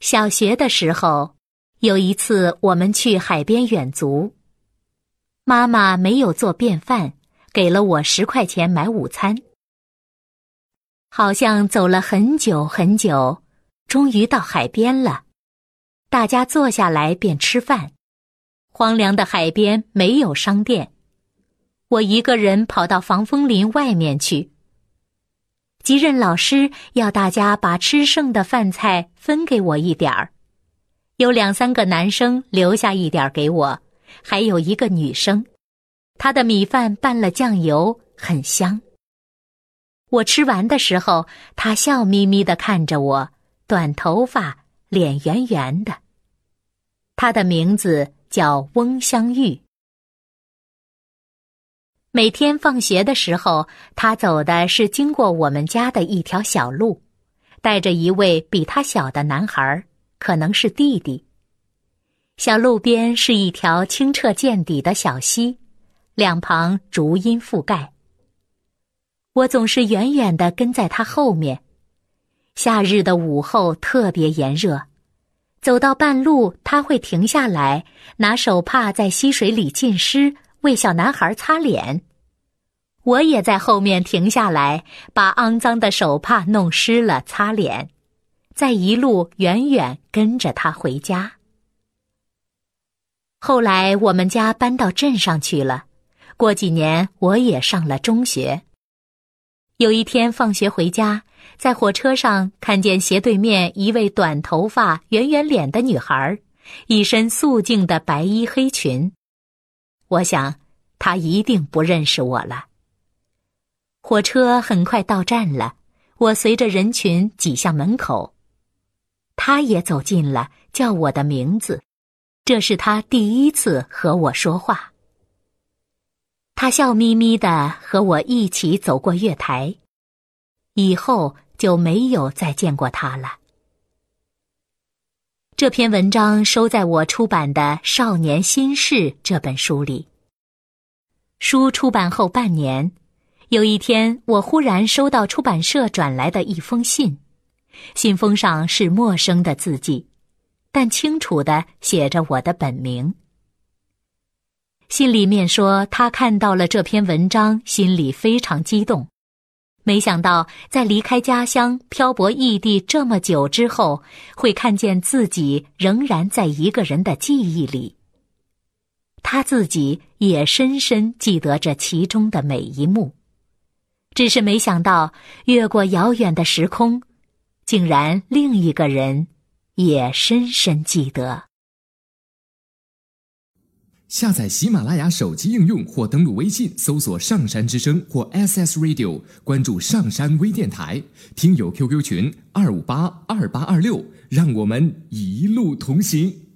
小学的时候，有一次我们去海边远足，妈妈没有做便饭，给了我十块钱买午餐。好像走了很久很久，终于到海边了，大家坐下来便吃饭。荒凉的海边没有商店，我一个人跑到防风林外面去。即任老师要大家把吃剩的饭菜分给我一点儿，有两三个男生留下一点给我，还有一个女生，她的米饭拌了酱油，很香。我吃完的时候，她笑眯眯的看着我，短头发，脸圆圆的。她的名字叫翁香玉。每天放学的时候，他走的是经过我们家的一条小路，带着一位比他小的男孩，可能是弟弟。小路边是一条清澈见底的小溪，两旁竹荫覆盖。我总是远远的跟在他后面。夏日的午后特别炎热，走到半路他会停下来，拿手帕在溪水里浸湿。为小男孩擦脸，我也在后面停下来，把肮脏的手帕弄湿了擦脸，再一路远远跟着他回家。后来我们家搬到镇上去了，过几年我也上了中学。有一天放学回家，在火车上看见斜对面一位短头发、圆圆脸的女孩，一身素净的白衣黑裙。我想，她一定不认识我了。火车很快到站了，我随着人群挤向门口。他也走近了，叫我的名字。这是他第一次和我说话。他笑眯眯的和我一起走过月台，以后就没有再见过他了。这篇文章收在我出版的《少年心事》这本书里。书出版后半年，有一天，我忽然收到出版社转来的一封信，信封上是陌生的字迹，但清楚的写着我的本名。信里面说，他看到了这篇文章，心里非常激动。没想到，在离开家乡、漂泊异地这么久之后，会看见自己仍然在一个人的记忆里。他自己也深深记得这其中的每一幕，只是没想到，越过遥远的时空，竟然另一个人也深深记得。下载喜马拉雅手机应用或登录微信搜索“上山之声”或 SS Radio，关注上山微电台，听友 QQ 群二五八二八二六，让我们一路同行。